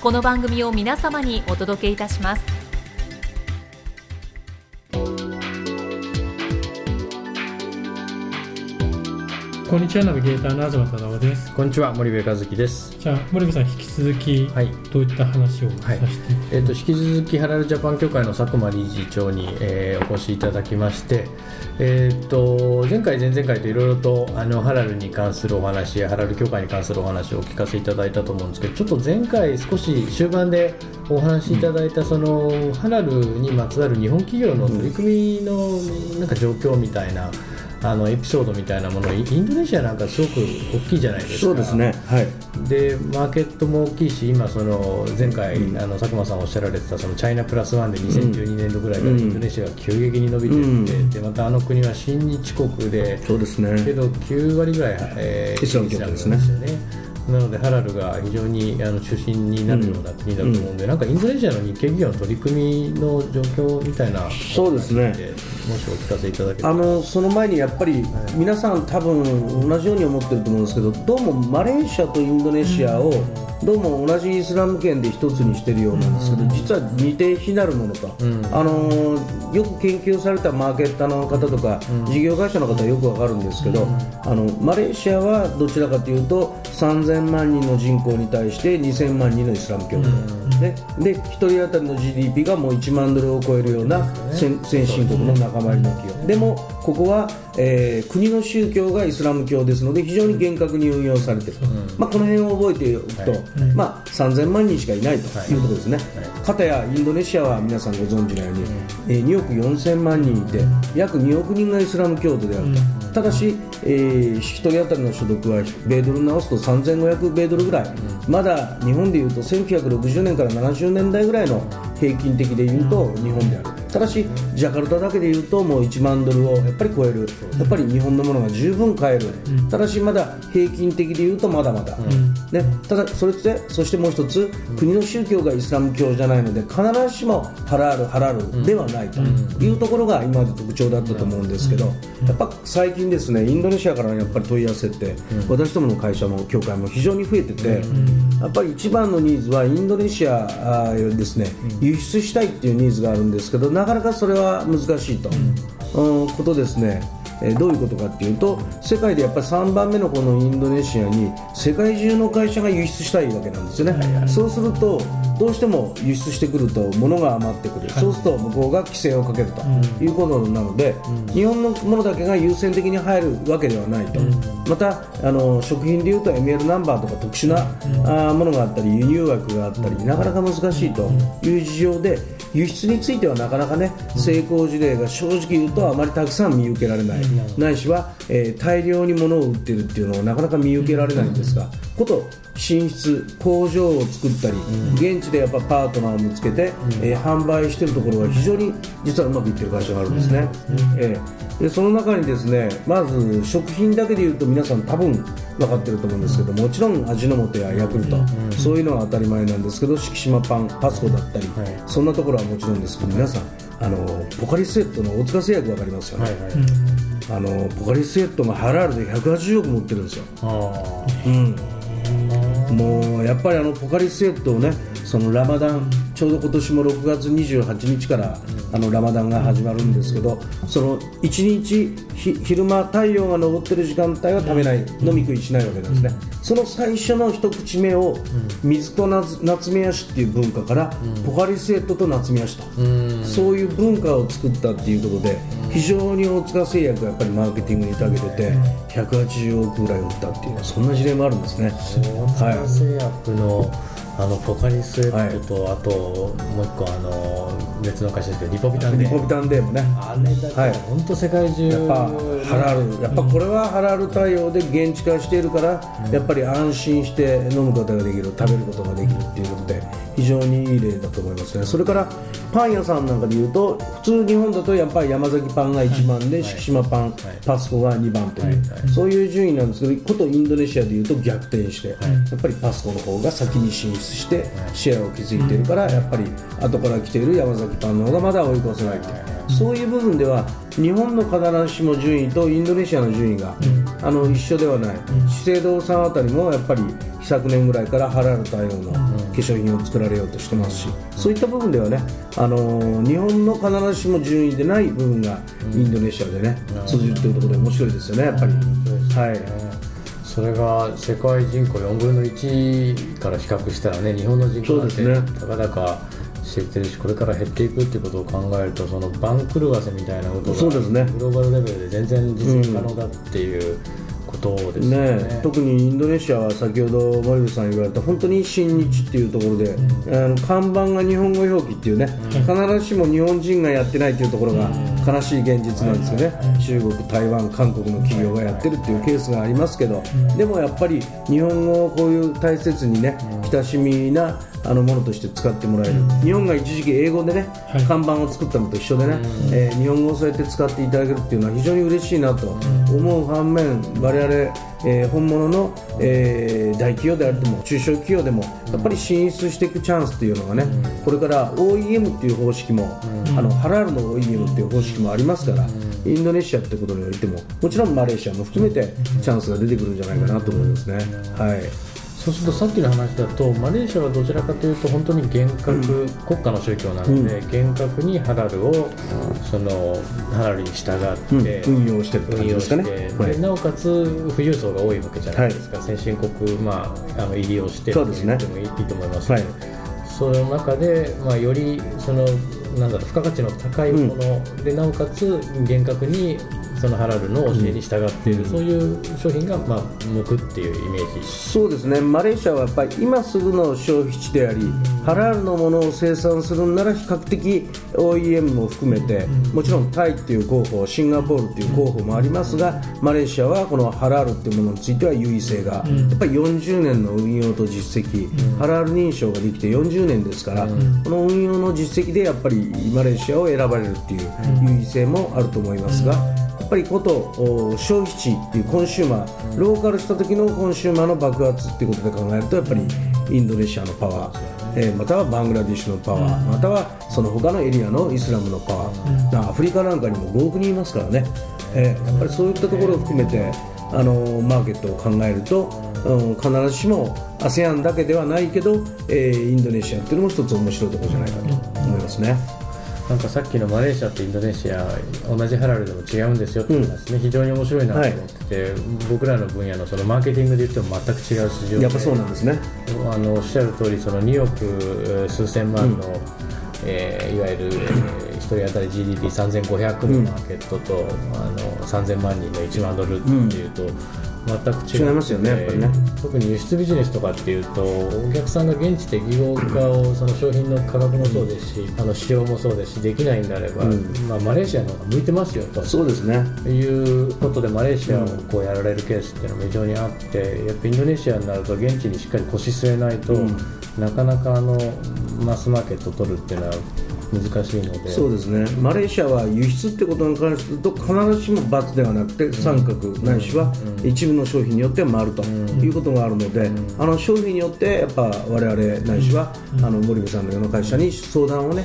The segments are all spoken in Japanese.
この番組を皆様にお届けいたします。こんにちはナビゲーターの東忠夫です。こんにちは森部和樹です。じゃあ森部さん引き続き、はい。どういった話をさせて、はい。えー、と引き続きハラルジャパン協会の佐久間理事長に、えーお越しいただきまして、えー、と前回、前々回といろいろとあのハラルに関するお話やハラル協会に関するお話をお聞かせいただいたと思うんですけどちょっと前回、少し終盤でお話しいただいた、そのハラルにまつわる日本企業の取り組みのなんか状況みたいな。あのエピソードみたいなものインドネシアなんかすごく大きいじゃないですか。そうですね、はい、でマーケットも大きいし今その前回、うん。あの佐久間さんおっしゃられてたそのチャイナプラスワンで2012年度ぐらいからうん。インドネシアが急激に伸びていって、うん。でまたあの国は親日国でそうですね、けど9割ぐらい、えーイスラム教徒ですねなのでハラルが非常にあの中心になるような国だと思うんで、なんかインドネシアの日系企業の取り組みの状況みたいなそうですね。もしお聞かせいただけあのその前にやっぱり皆さん多分同じように思ってると思うんですけどどうもマレーシアとインドネシアをどうも同じイスラム圏で一つにしてるようなんですけど実は似て非なるものと、うん。あのよく研究されたマーケッターの方とか、事業会社の方はよくわかるんですけど、あのマレーシアはどちらかというと3000万人の人口に対して2000万人のイスラム教徒、ね、で1人当たりの GDP がもう1万ドルを超えるような先先進国の仲間入りの企業でもここは、えー国の宗教がイスラム教ですので非常に厳格に運用されていると、まあ、この辺を覚えておくと、はい。まあ、3000万人しかいないとい。うところですね、はかたやインドネシアは皆さんご存知のように、えー2億4000万人いて約2億人がイスラム教徒であると、ただし、えー、1人当たりの所得は米ドルに直すと3500米ドルぐらい、まだ日本でいうと1960年から70年代ぐらいの平均的でいうと日本であるただしジャカルタだけでいうともう1万ドルをやっぱり超える。やっぱり日本のものが十分買える、ただしまだ平均的でいうとまだまだ、ね、ただそれってそしてもう一つ、国の宗教がイスラム教じゃないので必ずしもハラールハラルではないというところが今まで特徴だったと思うんですけど、やっぱ最近ですねインドネシアからやっぱり問い合わせって、私どもの会社も協会も非常に増えてて、やっぱり一番のニーズはインドネシアですね、輸出したいっていうニーズがあるんですけどなかなかそれは難しいと、うんことですね。えーどういうことかっていうと世界でやっぱり3番目のこのインドネシアに世界中の会社が輸出したいわけなんですよね、そうするとどうしても輸出してくると物が余ってくる、そうすると向こうが規制をかけるということなので、日本のものだけが優先的に入るわけではないと、またあの食品でいうと ML ナンバーとか特殊な、あーものがあったり輸入枠があったりなかなか難しいという事情で輸出についてはなかなかね成功事例が正直言うとあまりたくさん見受けられない、ないしは、えー大量に物を売ってるっていうのをなかなか見受けられないんですが、こと進出工場を作ったり、現地でやっぱパートナーを見つけて、えー販売してるところは非常に実はうまくいってる会社があるんですね、えー。でその中にですねまず食品だけでいうと皆さん多分分かってると思うんですけどもちろん味の素やヤクルト、そういうのは当たり前なんですけど敷島パンパスコだったり、はい。そんなところはもちろんですけど皆さんあのポカリスエットの大塚製薬分かりますよね、あのポカリスエットがハラールで180億持ってるんですよ、あうん、もうやっぱりあのポカリスエットをねそのラマダンちょうど今年も6月28日から、あのラマダンが始まるんですけど、その1日ひ昼間太陽が昇ってる時間帯は食べない、飲み食いしないわけなんですね、その最初の一口目を、水と夏夏目足っていう文化から、ポカリスエットと夏目足と、そういう文化を作ったっていうことで、非常に大塚製薬がやっぱりマーケティングに長けてて、180億ぐらい売ったっていう、そんな事例もあるんですね。大塚製薬のあのポカリスエットと、あともう一個あの別の会社でリポビタンでリポビタンデーもね。あれだけはい。本当世界中やっぱハラル。やっぱこれはハラル対応で現地化しているから、やっぱり安心して飲むことができる食べることができるっていうことで非常にいい例だと思いますね。それからパン屋さんなんかでいうと普通日本だとやっぱり山崎パンが1番で、敷島パン、パスコが2番という、そういう順位なんですけどことインドネシアでいうと逆転して、やっぱりパスコの方が先に進出してシェアを築いているから、やっぱり後から来ている山崎パンの方がまだ追い越せないそういう部分では日本の必ずしも順位とインドネシアの順位が、あの一緒ではない、資生堂さんあたりもやっぱり昨年ぐらいからハラル対応の化粧品を作られようとしてますし、そういった部分ではね、あの日本の必ずしも順位でない部分がインドネシアでね、通じるというところで面白いですよね、やっぱり。はいそれが世界人口4分の1から比較したらね日本の人口なんてそうですね。たかだか知ってるしこれから減っていくっていうことを考えるとその番狂わせみたいなことがそうですね。グローバルレベルで全然実現可能だっていうことですよね。ね、特にインドネシアは先ほど森部さん言われた本当に親日っていうところで、あの看板が日本語表記っていうね、必ずしも日本人がやってないというところが悲しい現実なんですよね、中国、台湾、韓国の企業がやってるっていうケースがありますけど、でもやっぱり日本語をこういう大切にね、親しみなあのものとして使ってもらえる、日本が一時期英語でね、はい。看板を作ったのと一緒でね、えー日本語をそうやって使っていただけるっていうのは非常に嬉しいなと思う反面、我々、えー本物の、えー大企業であるとも中小企業でもやっぱり進出していくチャンスっていうのがね、これから OEM っていう方式も、あのハラールの OEM っていう方式もありますから、インドネシアってことにおいてももちろんマレーシアも含めてチャンスが出てくるんじゃないかなと思いますね。はいそうするとさっきの話だとマレーシアはどちらかというと本当に厳格、国家の宗教なので、厳格にハラルをそのハラルに従って、うん。運用してるって感じですかね。はいでなおかつ富裕層が多いわけじゃないですか、先進国、まあ、あの入りをしてそうですね。と言ってもいいいいと思います。けど、はい。その中で、まあ、よりそのなんだろう付加価値の高いもので、なおかつ厳格にそのハラルの教えに従っている、そういう商品が、まあ、向くっていうイメージ。そうですね。マレーシアはやっぱり今すぐの消費地であり、ハラールのものを生産するなら比較的 OEM も含めて、もちろんタイっていう候補シンガポールっていう候補もありますが、マレーシアはこのハラールっていうものについては優位性が、やっぱり40年の運用と実績、ハラール認証ができて40年ですから、この運用の実績でやっぱりマレーシアを選ばれるっていう優位性もあると思いますが。やっぱりことお消費地っていうコンシューマー、ローカルした時のコンシューマーの爆発っていうことで考えるとやっぱりインドネシアのパワー、えーまたはバングラディッシュのパワー、またはその他のエリアのイスラムのパワー、なアフリカなんかにも5億人いますからね、えーやっぱりそういったところを含めてあのマーケットを考えると、うん、必ずしも ASEAN だけではないけど、えーインドネシアっていうのも一つ面白いところじゃないかと思いますね。なんかさっきのマレーシアとインドネシア同じハラルでも違うんですよって話ね、非常に面白いなと思ってて、僕らの分野のそのマーケティングで言っても全く違う市場で。やっぱそうなんですね。あのおっしゃる通りその2億えー数千万の、えーいわゆる、えー一人当たり GDP3500 のマーケットと、あの3000万人の1万ドルっていうと、全く違う。違いますよねやっぱりね特に輸出ビジネスとかっていうとお客さんが現地で技能化をその商品の価格もそうですし、あの市場もそうですしできないんであれば、まあ、マレーシアの方が向いてますよとそうですね。いうことでマレーシアをこうやられるケースっていうのも非常にあってやっぱインドネシアになると現地にしっかり腰据えないと、なかなかあのマスマーケットを取るっていうのは難しいので。そうですね。マレーシアは輸出ってことに関して言うと必ずしも×ではなくて三角ないしは一部の商品によっては丸ということがあるのであの商品によってやっぱ我々ないしはあの森部さんのような会社に相談をね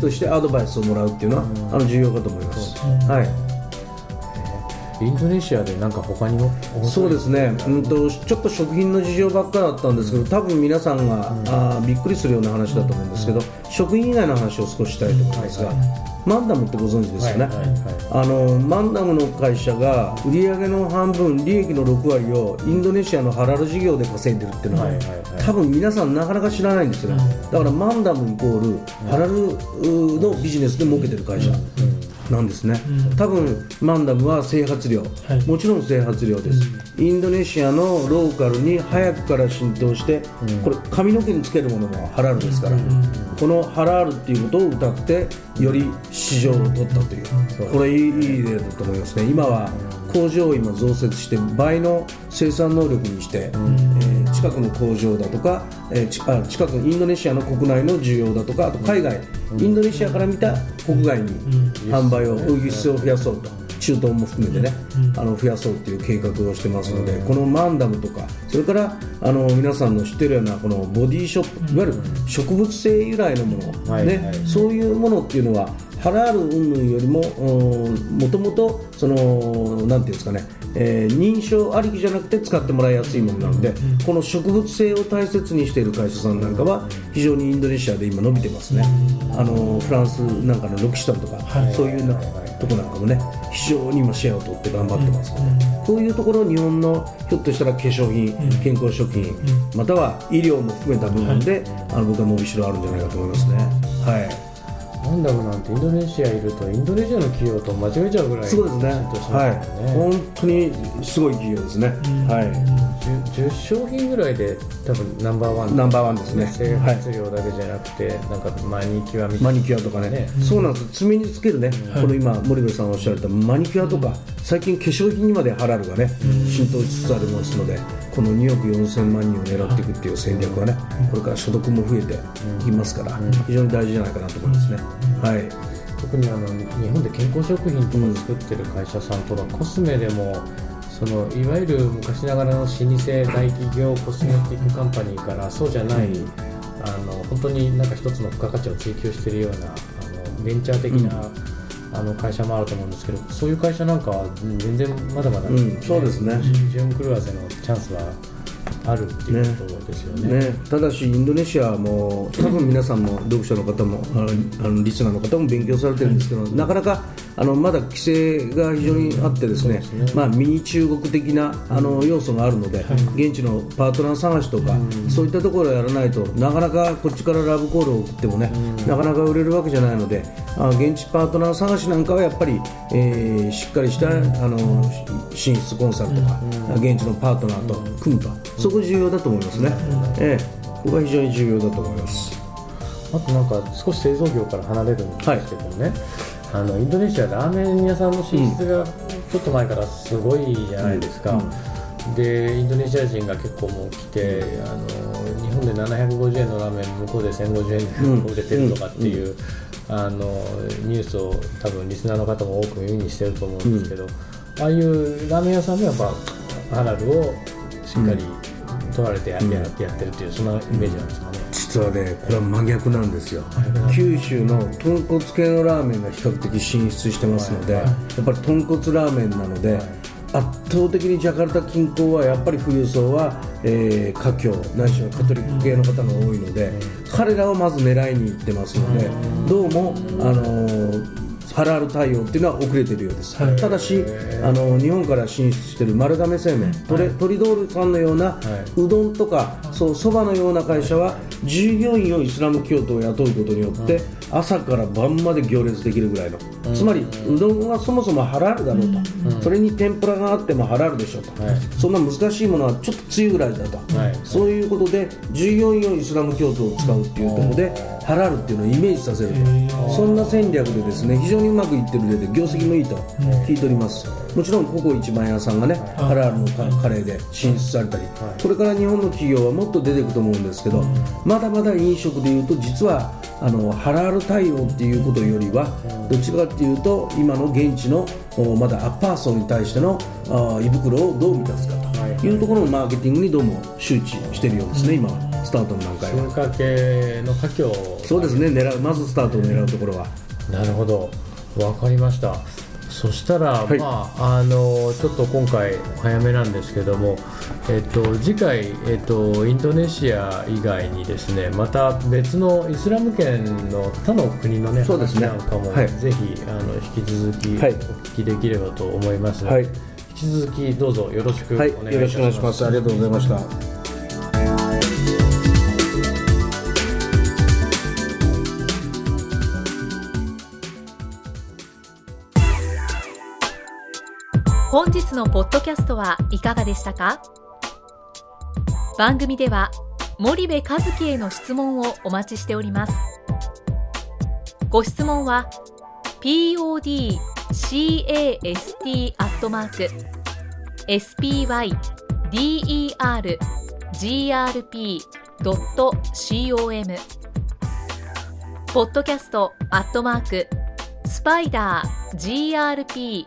としてアドバイスをもらうっていうのはあの重要かと思います。はい。インドネシアでなんか他にもそうですね、うんと、ちょっと食品の事情ばっかだったんですけど、多分皆さんが、あーびっくりするような話だと思うんですけど、食品以外の話を少ししたいと思いますが、マンダムってご存知ですよね、あのマンダムの会社が売上の半分利益の6割をインドネシアのハラル事業で稼いでるっていうのは,、多分皆さんなかなか知らないんですよ。ね、だからマンダムイコールハラルのビジネスで儲けてる会社なんですね、多分マンダムは整髪料、はい。もちろん整髪料です、インドネシアのローカルに早くから浸透して、これ髪の毛につけるものもハラルですから、このハラールっていうことを歌ってより市場を取ったという、これいいいい例だと思いますね。今は工場を今増設して倍の生産能力にして、えー近くの工場だとか、えーちあ近くのインドネシアの国内の需要だとかあと海外、インドネシアから見た国外に販売を輸出を増やそうと。中東も含めてね、あの増やそうという計画をしてますので、このマンダムとかそれからあの皆さんの知ってるようなこのボディショップ、いわゆる植物性由来のもの、ねそういうものっていうのはハラール云々よりもうんもともとそのなんていうんですかね、えー認証ありきじゃなくて使ってもらいやすいものなので、この植物性を大切にしている会社さんなんかは非常にインドネシアで今伸びてますね、あのフランスなんかのロキシタンとか、はい。そういうなとこなんかもね非常に今シェアを取って頑張ってます。ので、こういうところ日本のひょっとしたら化粧品、健康食品、または医療も含めた部分で、あの僕は伸びしろあるんじゃないかと思いますね。はいマンダムなんてインドネシアいるとインドネシアの企業と間違えちゃうぐらいそうですね。浸透してはい。本当にすごい企業ですね。は 10, 10商品ぐらいで多分ナンバーワい。ン。ナンバーワンですね。生はい。活量だけじゃなくて、なんかマニキュアみたマいなニキュアとかね、ね。そうなんです。爪につけるね、この今森部さんおっしゃられたマニキュアとか最近化粧品にまでハラルがね浸透しつつありますのでこの2億4000万人を狙っていくっていう戦略はねこれから所得も増えていきますから非常に大事じゃないかなと思いますね。はい。特にあの日本で健康食品とか作ってる会社さんとか、コスメでもそのいわゆる昔ながらの老舗大企業コスメティックカンパニーからそうじゃない、あの本当になんか一つの付加価値を追求しているようなあのベンチャー的な、あの会社もあると思うんですけどそういう会社なんかは全然まだまだ、うん。そうですね。準クルワゼのチャンスはあるっていうことですよね。ね、ただし、インドネシアも多分皆さんも読者の方もあのリスナーの方も勉強されてるんですけど、なかなかあのまだ規制が非常にあってですねまあ、ミニ中国的なあの要素があるので、現地のパートナー探しとか、そういったところをやらないとなかなかこっちからラブコールを送ってもね、なかなか売れるわけじゃないのであ現地パートナー探しなんかはやっぱり、えーしっかりしたあの進出コンサルとか、現地のパートナーと組むと、そこ重要だと思いますね、ええ。ここは非常に重要だと思います。あとなんか少し製造業から離れるんですけどね、あのインドネシアラーメン屋さんの進出がちょっと前からすごいじゃないですか、でインドネシア人が結構もう来てあの日本で750円のラーメン向こうで1050円で売れてるとかっていう、あのニュースを多分リスナーの方も多く耳にしてると思うんですけど、ああいうラーメン屋さんもやっぱハラルをしっかり取られてや,、ややってるっていうそんなイメージなんですかね。実はねこれは真逆なんですよ。九州の豚骨系のラーメンが比較的進出してますので、やっぱり豚骨ラーメンなので、圧倒的にジャカルタ近郊はやっぱり富裕層は、えー、華僑ないしはカトリック系の方が多いので、彼らをまず狙いに行ってますので、どうも、あのーハラール対応っていうのは遅れているようです、はい。ただしあの日本から進出している丸亀製麺、トレトリドールさんのような、うどんとかそうそばのような会社は従業員をイスラム教徒を雇うことによって、朝から晩まで行列できるぐらいの、つまりうどんはそもそもハラールだろうと、それに天ぷらがあってもハラールでしょと、はい。そんな難しいものはちょっとつゆぐらいだと、はい。そういうことで従業員をイスラム教徒を使うっていうところでハラールっていうのをイメージさせると。そんな戦略でですね非常にうまくいってる例で業績もいいと聞いております。もちろんココ一番屋さんがねハラールのカカレーで進出されたりこれから日本の企業はもっと出てくると思うんですけどまだまだ飲食でいうと実はあのハラール対応っていうことよりはどっちかっていうと今の現地のおまだアッパー層に対してのあ胃袋をどう満たすかとい。うところのマーケティングにどうも周知しているようですね今スタートの段階は。中華系の華僑そうですね狙うまずスタートを狙うところは。なるほど。わかりましたそしたら、はい。まああのちょっと今回早めなんですけどもえっと、次回、えっと、インドネシア以外にですねまた別のイスラム圏の他の国の、ね、そうですね。話なんかも、はい。ぜひあの引き続きおはい。聞きできればと思います。ので、はい。引き続きどうぞよろしくお願いします。はい、よろしくお願いします。ありがとうございました。本日のポッドキャストはいかがでしたか？番組では森部一樹への質問をお待ちしております。ご質問は podcast アットマーク spydergrp.com ポッドキャストアットマークスパイダー grp